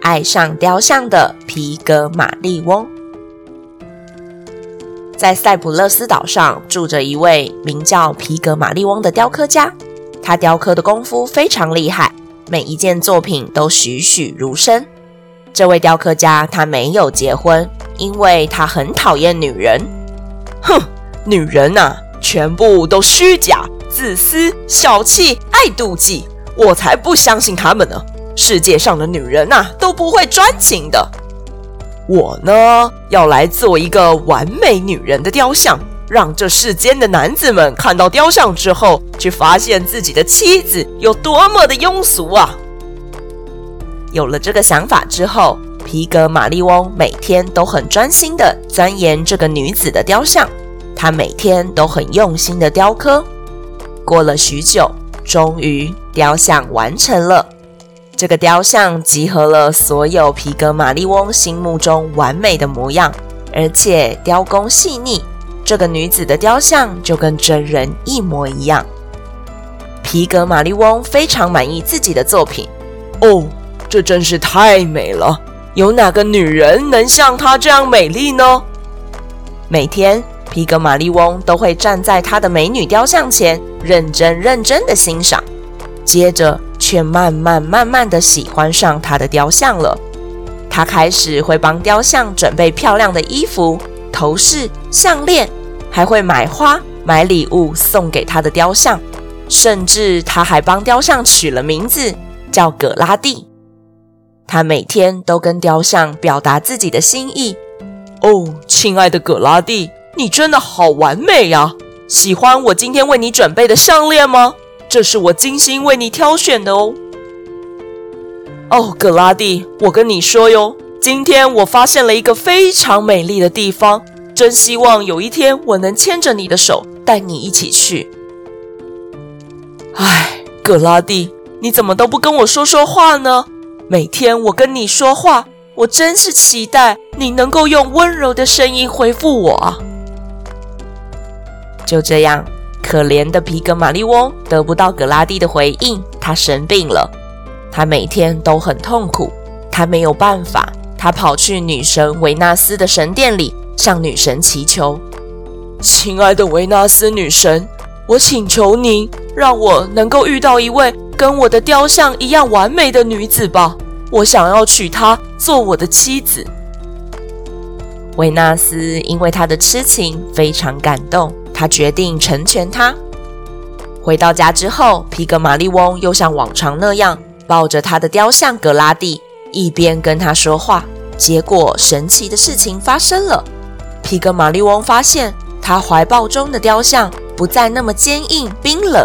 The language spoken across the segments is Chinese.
爱上雕像的皮格玛丽翁，在塞浦路斯岛上住着一位名叫皮格玛丽翁的雕刻家。他雕刻的功夫非常厉害，每一件作品都栩栩如生。这位雕刻家他没有结婚，因为他很讨厌女人。哼，女人呐、啊！全部都虚假、自私、小气、爱妒忌，我才不相信他们呢！世界上的女人呐，都不会专情的。我呢，要来做一个完美女人的雕像，让这世间的男子们看到雕像之后，去发现自己的妻子有多么的庸俗啊！有了这个想法之后，皮格玛丽翁每天都很专心的钻研这个女子的雕像。他每天都很用心的雕刻，过了许久，终于雕像完成了。这个雕像集合了所有皮格玛丽翁心目中完美的模样，而且雕工细腻。这个女子的雕像就跟真人一模一样。皮格玛丽翁非常满意自己的作品。哦，这真是太美了！有哪个女人能像她这样美丽呢？每天。皮格玛丽翁都会站在他的美女雕像前，认真认真的欣赏，接着却慢慢慢慢的喜欢上他的雕像了。他开始会帮雕像准备漂亮的衣服、头饰、项链，还会买花、买礼物送给他的雕像，甚至他还帮雕像取了名字，叫葛拉蒂。他每天都跟雕像表达自己的心意。哦，亲爱的葛拉蒂。你真的好完美呀！喜欢我今天为你准备的项链吗？这是我精心为你挑选的哦。哦，葛拉蒂，我跟你说哟，今天我发现了一个非常美丽的地方，真希望有一天我能牵着你的手，带你一起去。唉，葛拉蒂，你怎么都不跟我说说话呢？每天我跟你说话，我真是期待你能够用温柔的声音回复我。就这样，可怜的皮格玛丽翁得不到葛拉蒂的回应，他生病了。他每天都很痛苦，他没有办法。他跑去女神维纳斯的神殿里，向女神祈求：“亲爱的维纳斯女神，我请求您，让我能够遇到一位跟我的雕像一样完美的女子吧。我想要娶她做我的妻子。”维纳斯因为他的痴情非常感动。他决定成全她。回到家之后，皮格玛丽翁又像往常那样抱着他的雕像格拉蒂，一边跟他说话。结果，神奇的事情发生了。皮格玛丽翁发现，他怀抱中的雕像不再那么坚硬冰冷，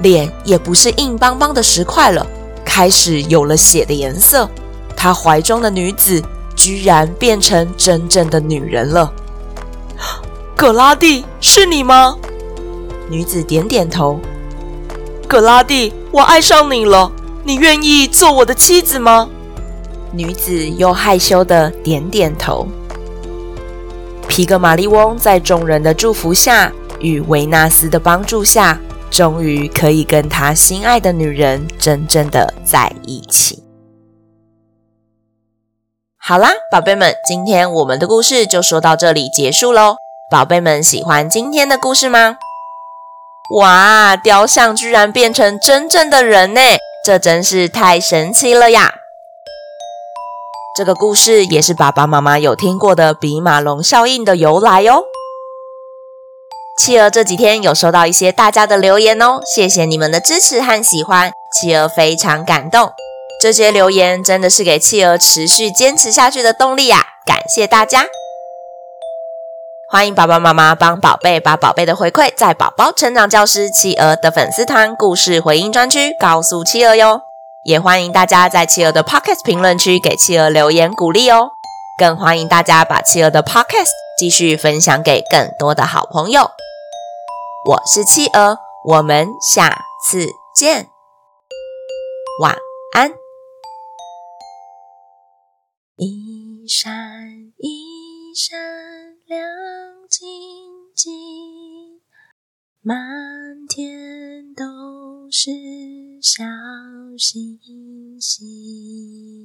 脸也不是硬邦邦的石块了，开始有了血的颜色。他怀中的女子居然变成真正的女人了。葛拉蒂，是你吗？女子点点头。葛拉蒂，我爱上你了，你愿意做我的妻子吗？女子又害羞的点点头。皮格玛丽翁在众人的祝福下，与维纳斯的帮助下，终于可以跟他心爱的女人真正的在一起。好啦，宝贝们，今天我们的故事就说到这里结束喽。宝贝们喜欢今天的故事吗？哇，雕像居然变成真正的人呢，这真是太神奇了呀！这个故事也是爸爸妈妈有听过的比马龙效应的由来哦。企鹅这几天有收到一些大家的留言哦，谢谢你们的支持和喜欢，企鹅非常感动。这些留言真的是给企鹅持续坚持下去的动力呀，感谢大家！欢迎爸爸妈妈帮宝贝把宝贝的回馈在宝宝成长教师企鹅的粉丝团故事回应专区告诉企鹅哟。也欢迎大家在企鹅的 Podcast 评论区给企鹅留言鼓励哦。更欢迎大家把企鹅的 Podcast 继续分享给更多的好朋友。我是企鹅，我们下次见，晚安。一闪闪亮晶晶，满天都是小星星。